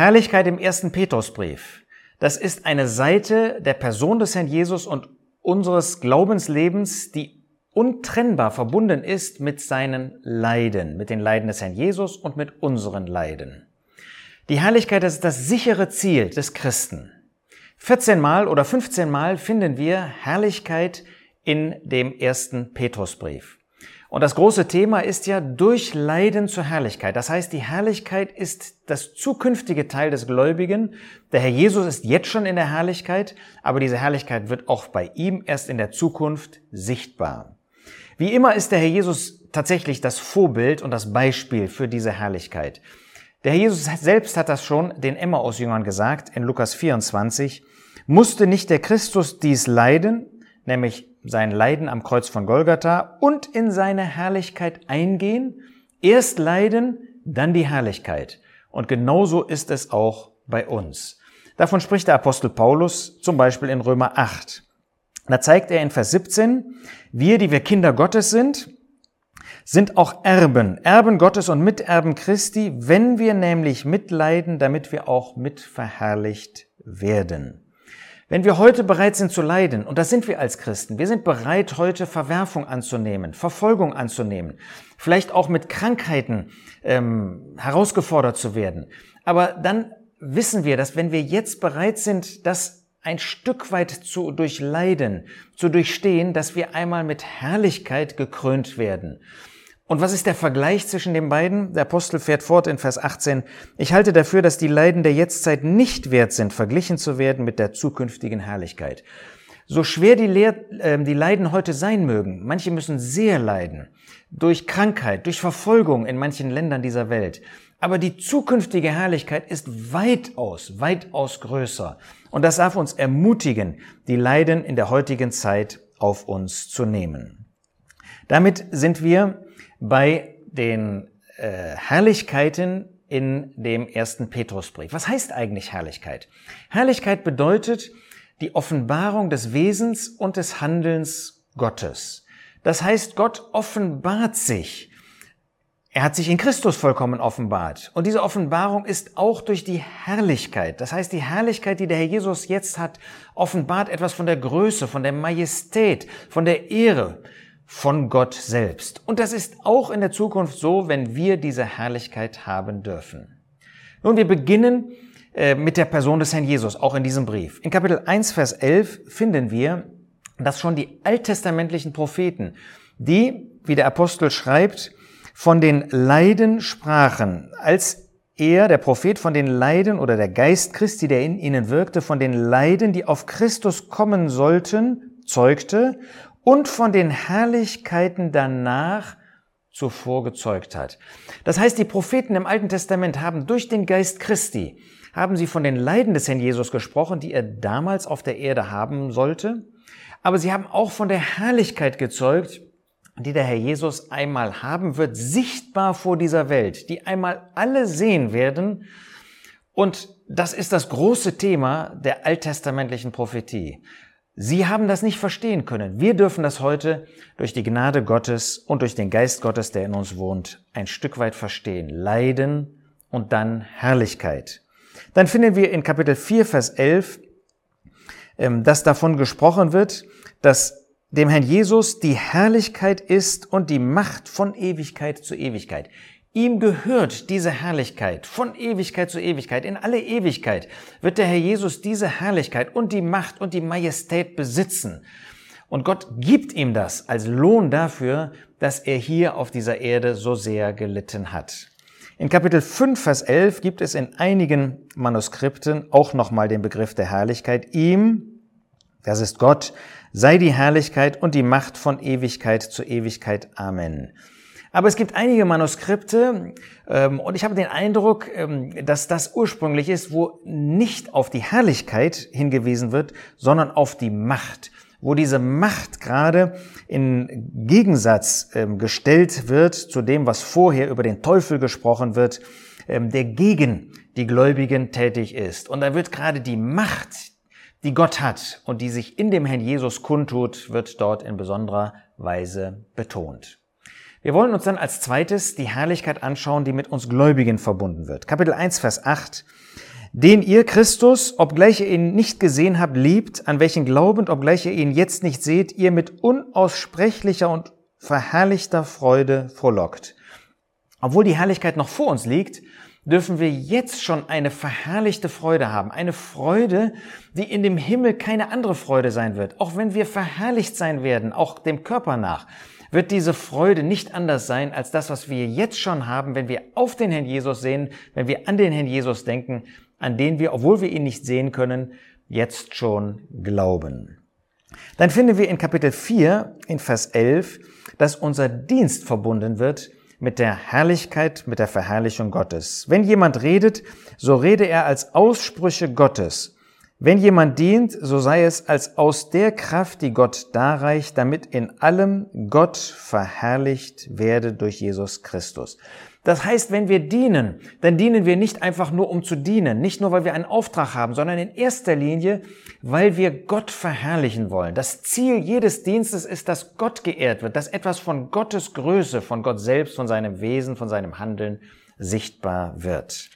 Herrlichkeit im ersten Petrusbrief. Das ist eine Seite der Person des Herrn Jesus und unseres Glaubenslebens, die untrennbar verbunden ist mit seinen Leiden, mit den Leiden des Herrn Jesus und mit unseren Leiden. Die Herrlichkeit ist das sichere Ziel des Christen. 14 Mal oder 15 Mal finden wir Herrlichkeit in dem ersten Petrusbrief. Und das große Thema ist ja durch Leiden zur Herrlichkeit. Das heißt, die Herrlichkeit ist das zukünftige Teil des Gläubigen. Der Herr Jesus ist jetzt schon in der Herrlichkeit, aber diese Herrlichkeit wird auch bei ihm erst in der Zukunft sichtbar. Wie immer ist der Herr Jesus tatsächlich das Vorbild und das Beispiel für diese Herrlichkeit. Der Herr Jesus selbst hat das schon den Emmaus-Jüngern gesagt in Lukas 24. Musste nicht der Christus dies leiden, nämlich sein Leiden am Kreuz von Golgatha und in seine Herrlichkeit eingehen? Erst leiden, dann die Herrlichkeit. Und genauso ist es auch bei uns. Davon spricht der Apostel Paulus zum Beispiel in Römer 8. Da zeigt er in Vers 17, wir, die wir Kinder Gottes sind, sind auch Erben, Erben Gottes und Miterben Christi, wenn wir nämlich mitleiden, damit wir auch mitverherrlicht werden. Wenn wir heute bereit sind zu leiden, und das sind wir als Christen, wir sind bereit, heute Verwerfung anzunehmen, Verfolgung anzunehmen, vielleicht auch mit Krankheiten ähm, herausgefordert zu werden. Aber dann wissen wir, dass wenn wir jetzt bereit sind, das ein Stück weit zu durchleiden, zu durchstehen, dass wir einmal mit Herrlichkeit gekrönt werden. Und was ist der Vergleich zwischen den beiden? Der Apostel fährt fort in Vers 18. Ich halte dafür, dass die Leiden der Jetztzeit nicht wert sind, verglichen zu werden mit der zukünftigen Herrlichkeit. So schwer die, Lehr äh, die Leiden heute sein mögen, manche müssen sehr leiden. Durch Krankheit, durch Verfolgung in manchen Ländern dieser Welt. Aber die zukünftige Herrlichkeit ist weitaus, weitaus größer. Und das darf uns ermutigen, die Leiden in der heutigen Zeit auf uns zu nehmen. Damit sind wir bei den äh, Herrlichkeiten in dem ersten Petrusbrief. Was heißt eigentlich Herrlichkeit? Herrlichkeit bedeutet die Offenbarung des Wesens und des Handelns Gottes. Das heißt, Gott offenbart sich. Er hat sich in Christus vollkommen offenbart. Und diese Offenbarung ist auch durch die Herrlichkeit. Das heißt, die Herrlichkeit, die der Herr Jesus jetzt hat, offenbart etwas von der Größe, von der Majestät, von der Ehre, von Gott selbst. Und das ist auch in der Zukunft so, wenn wir diese Herrlichkeit haben dürfen. Nun, wir beginnen äh, mit der Person des Herrn Jesus, auch in diesem Brief. In Kapitel 1, Vers 11 finden wir, dass schon die alttestamentlichen Propheten, die, wie der Apostel schreibt, von den Leiden sprachen, als er, der Prophet, von den Leiden oder der Geist Christi, der in ihnen wirkte, von den Leiden, die auf Christus kommen sollten, zeugte und von den Herrlichkeiten danach zuvor gezeugt hat. Das heißt, die Propheten im Alten Testament haben durch den Geist Christi, haben sie von den Leiden des Herrn Jesus gesprochen, die er damals auf der Erde haben sollte, aber sie haben auch von der Herrlichkeit gezeugt, die der Herr Jesus einmal haben wird, sichtbar vor dieser Welt, die einmal alle sehen werden. Und das ist das große Thema der alttestamentlichen Prophetie. Sie haben das nicht verstehen können. Wir dürfen das heute durch die Gnade Gottes und durch den Geist Gottes, der in uns wohnt, ein Stück weit verstehen. Leiden und dann Herrlichkeit. Dann finden wir in Kapitel 4, Vers 11, ähm, dass davon gesprochen wird, dass dem Herrn Jesus die Herrlichkeit ist und die Macht von Ewigkeit zu Ewigkeit. Ihm gehört diese Herrlichkeit von Ewigkeit zu Ewigkeit. In alle Ewigkeit wird der Herr Jesus diese Herrlichkeit und die Macht und die Majestät besitzen. Und Gott gibt ihm das als Lohn dafür, dass er hier auf dieser Erde so sehr gelitten hat. In Kapitel 5, Vers 11 gibt es in einigen Manuskripten auch nochmal den Begriff der Herrlichkeit. Ihm, das ist Gott, sei die Herrlichkeit und die Macht von Ewigkeit zu Ewigkeit. Amen. Aber es gibt einige Manuskripte ähm, und ich habe den Eindruck, ähm, dass das ursprünglich ist, wo nicht auf die Herrlichkeit hingewiesen wird, sondern auf die Macht, wo diese Macht gerade in Gegensatz ähm, gestellt wird zu dem, was vorher über den Teufel gesprochen wird, ähm, der gegen die Gläubigen tätig ist. Und da wird gerade die Macht, die Gott hat und die sich in dem Herrn Jesus kundtut, wird dort in besonderer Weise betont. Wir wollen uns dann als zweites die Herrlichkeit anschauen, die mit uns Gläubigen verbunden wird. Kapitel 1, Vers 8. den ihr Christus, obgleich ihr ihn nicht gesehen habt, liebt, an welchen glaubend, obgleich ihr ihn jetzt nicht seht, ihr mit unaussprechlicher und verherrlichter Freude frohlockt. Obwohl die Herrlichkeit noch vor uns liegt, dürfen wir jetzt schon eine verherrlichte Freude haben. Eine Freude, die in dem Himmel keine andere Freude sein wird. Auch wenn wir verherrlicht sein werden, auch dem Körper nach, wird diese Freude nicht anders sein als das, was wir jetzt schon haben, wenn wir auf den Herrn Jesus sehen, wenn wir an den Herrn Jesus denken, an den wir, obwohl wir ihn nicht sehen können, jetzt schon glauben. Dann finden wir in Kapitel 4, in Vers 11, dass unser Dienst verbunden wird mit der Herrlichkeit, mit der Verherrlichung Gottes. Wenn jemand redet, so rede er als Aussprüche Gottes. Wenn jemand dient, so sei es als aus der Kraft, die Gott darreicht, damit in allem Gott verherrlicht werde durch Jesus Christus. Das heißt, wenn wir dienen, dann dienen wir nicht einfach nur, um zu dienen, nicht nur, weil wir einen Auftrag haben, sondern in erster Linie, weil wir Gott verherrlichen wollen. Das Ziel jedes Dienstes ist, dass Gott geehrt wird, dass etwas von Gottes Größe, von Gott selbst, von seinem Wesen, von seinem Handeln sichtbar wird.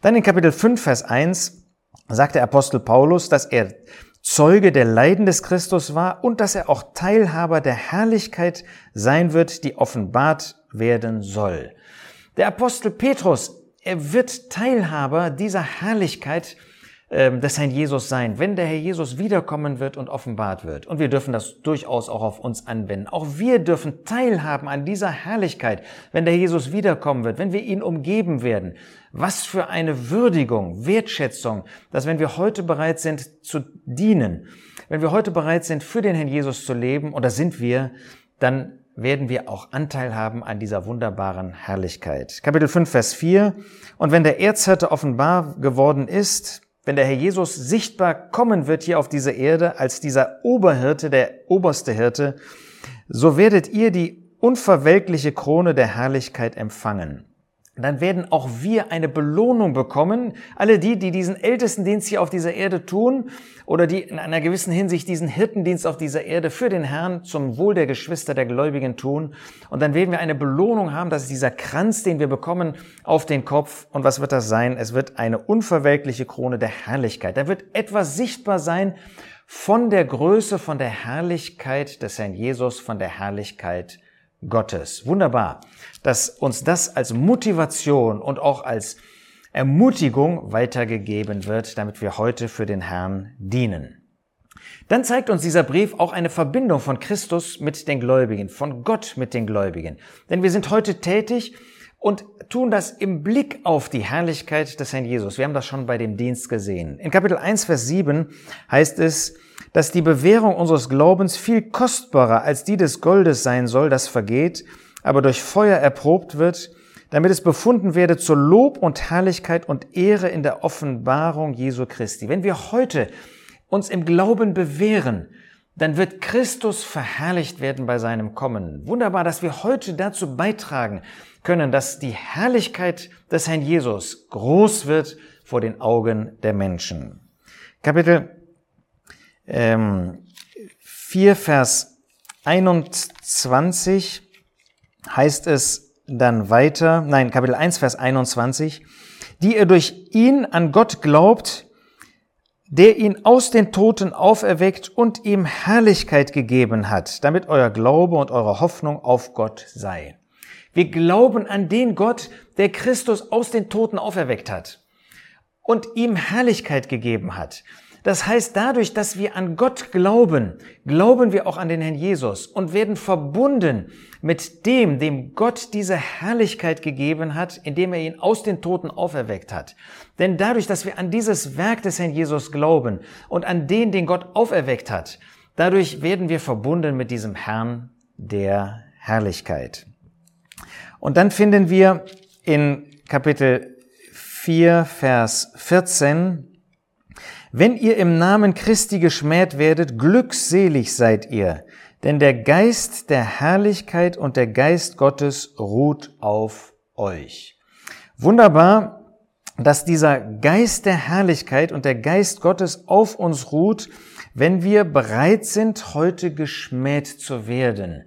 Dann in Kapitel 5, Vers 1 sagt der Apostel Paulus, dass er Zeuge der Leiden des Christus war und dass er auch Teilhaber der Herrlichkeit sein wird, die offenbart werden soll. Der Apostel Petrus, er wird Teilhaber dieser Herrlichkeit des Herrn Jesus sein, wenn der Herr Jesus wiederkommen wird und offenbart wird. Und wir dürfen das durchaus auch auf uns anwenden. Auch wir dürfen teilhaben an dieser Herrlichkeit, wenn der Jesus wiederkommen wird, wenn wir ihn umgeben werden. Was für eine Würdigung, Wertschätzung, dass wenn wir heute bereit sind zu dienen, wenn wir heute bereit sind, für den Herrn Jesus zu leben, oder sind wir, dann werden wir auch Anteil haben an dieser wunderbaren Herrlichkeit. Kapitel 5, Vers 4. Und wenn der Erzhirte offenbar geworden ist, wenn der Herr Jesus sichtbar kommen wird hier auf diese Erde als dieser Oberhirte, der oberste Hirte, so werdet ihr die unverwelkliche Krone der Herrlichkeit empfangen dann werden auch wir eine Belohnung bekommen. Alle die, die diesen Ältestendienst hier auf dieser Erde tun oder die in einer gewissen Hinsicht diesen Hirtendienst auf dieser Erde für den Herrn zum Wohl der Geschwister, der Gläubigen tun. Und dann werden wir eine Belohnung haben. Das ist dieser Kranz, den wir bekommen auf den Kopf. Und was wird das sein? Es wird eine unverwelkliche Krone der Herrlichkeit. Da wird etwas sichtbar sein von der Größe, von der Herrlichkeit des Herrn Jesus, von der Herrlichkeit Gottes. Wunderbar, dass uns das als Motivation und auch als Ermutigung weitergegeben wird, damit wir heute für den Herrn dienen. Dann zeigt uns dieser Brief auch eine Verbindung von Christus mit den Gläubigen, von Gott mit den Gläubigen. Denn wir sind heute tätig und tun das im Blick auf die Herrlichkeit des Herrn Jesus. Wir haben das schon bei dem Dienst gesehen. In Kapitel 1, Vers 7 heißt es, dass die Bewährung unseres Glaubens viel kostbarer als die des Goldes sein soll, das vergeht, aber durch Feuer erprobt wird, damit es befunden werde zur Lob und Herrlichkeit und Ehre in der Offenbarung Jesu Christi. Wenn wir heute uns im Glauben bewähren, dann wird Christus verherrlicht werden bei seinem Kommen. Wunderbar, dass wir heute dazu beitragen können, dass die Herrlichkeit des Herrn Jesus groß wird vor den Augen der Menschen. Kapitel ähm, 4, Vers 21 heißt es dann weiter, nein, Kapitel 1, Vers 21, die ihr durch ihn an Gott glaubt, der ihn aus den Toten auferweckt und ihm Herrlichkeit gegeben hat, damit euer Glaube und eure Hoffnung auf Gott sei. Wir glauben an den Gott, der Christus aus den Toten auferweckt hat und ihm Herrlichkeit gegeben hat. Das heißt, dadurch, dass wir an Gott glauben, glauben wir auch an den Herrn Jesus und werden verbunden mit dem, dem Gott diese Herrlichkeit gegeben hat, indem er ihn aus den Toten auferweckt hat. Denn dadurch, dass wir an dieses Werk des Herrn Jesus glauben und an den, den Gott auferweckt hat, dadurch werden wir verbunden mit diesem Herrn der Herrlichkeit. Und dann finden wir in Kapitel 4, Vers 14, wenn ihr im Namen Christi geschmäht werdet, glückselig seid ihr, denn der Geist der Herrlichkeit und der Geist Gottes ruht auf euch. Wunderbar, dass dieser Geist der Herrlichkeit und der Geist Gottes auf uns ruht, wenn wir bereit sind, heute geschmäht zu werden.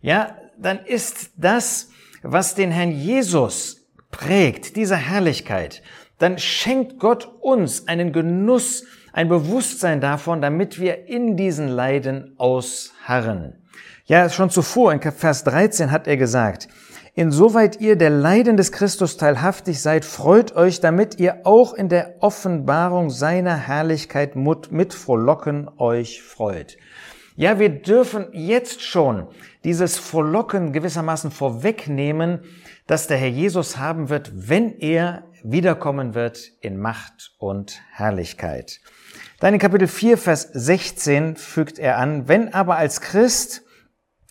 Ja, dann ist das, was den Herrn Jesus prägt, diese Herrlichkeit, dann schenkt Gott uns einen Genuss, ein Bewusstsein davon, damit wir in diesen Leiden ausharren. Ja, schon zuvor in Vers 13 hat er gesagt, Insoweit ihr der Leiden des Christus teilhaftig seid, freut euch, damit ihr auch in der Offenbarung seiner Herrlichkeit mit Frohlocken euch freut. Ja, wir dürfen jetzt schon dieses Frohlocken gewissermaßen vorwegnehmen, dass der Herr Jesus haben wird, wenn er wiederkommen wird in Macht und Herrlichkeit. Dann in Kapitel 4, Vers 16 fügt er an, wenn aber als Christ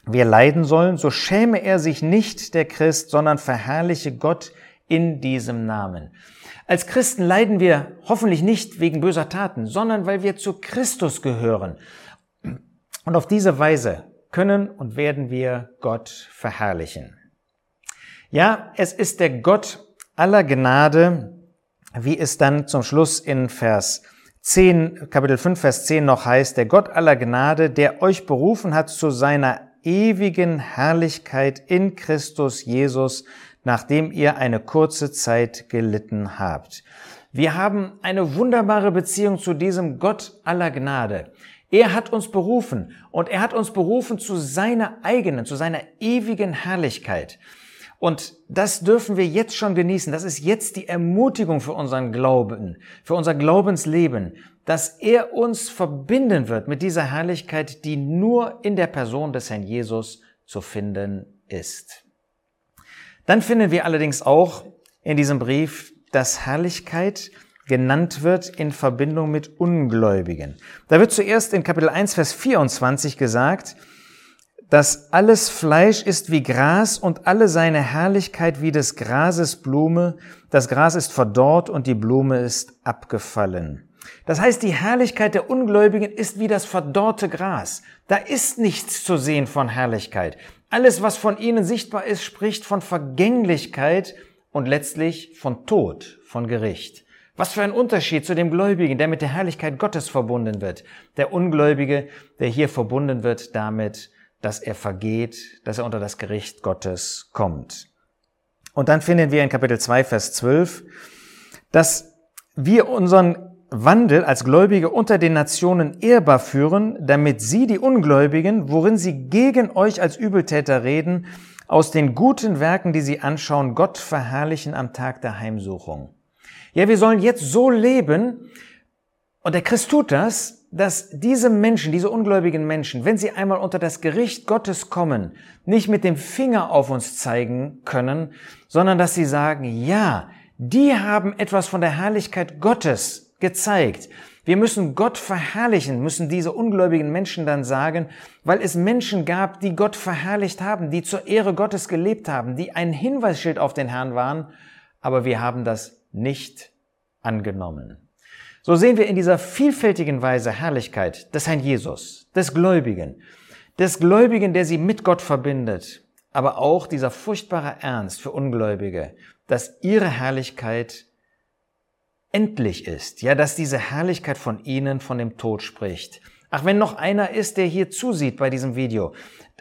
wir leiden sollen, so schäme er sich nicht der Christ, sondern verherrliche Gott in diesem Namen. Als Christen leiden wir hoffentlich nicht wegen böser Taten, sondern weil wir zu Christus gehören. Und auf diese Weise können und werden wir Gott verherrlichen. Ja, es ist der Gott aller Gnade, wie es dann zum Schluss in Vers 10, Kapitel 5, Vers 10 noch heißt, der Gott aller Gnade, der euch berufen hat zu seiner ewigen Herrlichkeit in Christus Jesus, nachdem ihr eine kurze Zeit gelitten habt. Wir haben eine wunderbare Beziehung zu diesem Gott aller Gnade. Er hat uns berufen und er hat uns berufen zu seiner eigenen, zu seiner ewigen Herrlichkeit. Und das dürfen wir jetzt schon genießen. Das ist jetzt die Ermutigung für unseren Glauben, für unser Glaubensleben, dass er uns verbinden wird mit dieser Herrlichkeit, die nur in der Person des Herrn Jesus zu finden ist. Dann finden wir allerdings auch in diesem Brief, dass Herrlichkeit genannt wird in Verbindung mit Ungläubigen. Da wird zuerst in Kapitel 1, Vers 24 gesagt, dass alles Fleisch ist wie Gras und alle seine Herrlichkeit wie des Grases Blume. Das Gras ist verdorrt und die Blume ist abgefallen. Das heißt, die Herrlichkeit der Ungläubigen ist wie das verdorrte Gras. Da ist nichts zu sehen von Herrlichkeit. Alles, was von ihnen sichtbar ist, spricht von Vergänglichkeit und letztlich von Tod, von Gericht. Was für ein Unterschied zu dem Gläubigen, der mit der Herrlichkeit Gottes verbunden wird. Der Ungläubige, der hier verbunden wird damit, dass er vergeht, dass er unter das Gericht Gottes kommt. Und dann finden wir in Kapitel 2, Vers 12, dass wir unseren Wandel als Gläubige unter den Nationen ehrbar führen, damit sie die Ungläubigen, worin sie gegen euch als Übeltäter reden, aus den guten Werken, die sie anschauen, Gott verherrlichen am Tag der Heimsuchung. Ja, wir sollen jetzt so leben, und der Christ tut das, dass diese Menschen, diese ungläubigen Menschen, wenn sie einmal unter das Gericht Gottes kommen, nicht mit dem Finger auf uns zeigen können, sondern dass sie sagen, ja, die haben etwas von der Herrlichkeit Gottes gezeigt. Wir müssen Gott verherrlichen, müssen diese ungläubigen Menschen dann sagen, weil es Menschen gab, die Gott verherrlicht haben, die zur Ehre Gottes gelebt haben, die ein Hinweisschild auf den Herrn waren, aber wir haben das nicht angenommen. So sehen wir in dieser vielfältigen Weise Herrlichkeit des Herrn Jesus, des Gläubigen, des Gläubigen, der sie mit Gott verbindet, aber auch dieser furchtbare Ernst für Ungläubige, dass ihre Herrlichkeit endlich ist, ja, dass diese Herrlichkeit von ihnen von dem Tod spricht. Ach, wenn noch einer ist, der hier zusieht bei diesem Video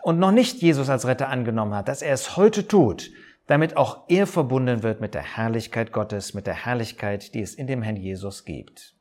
und noch nicht Jesus als Retter angenommen hat, dass er es heute tut, damit auch er verbunden wird mit der Herrlichkeit Gottes, mit der Herrlichkeit, die es in dem Herrn Jesus gibt.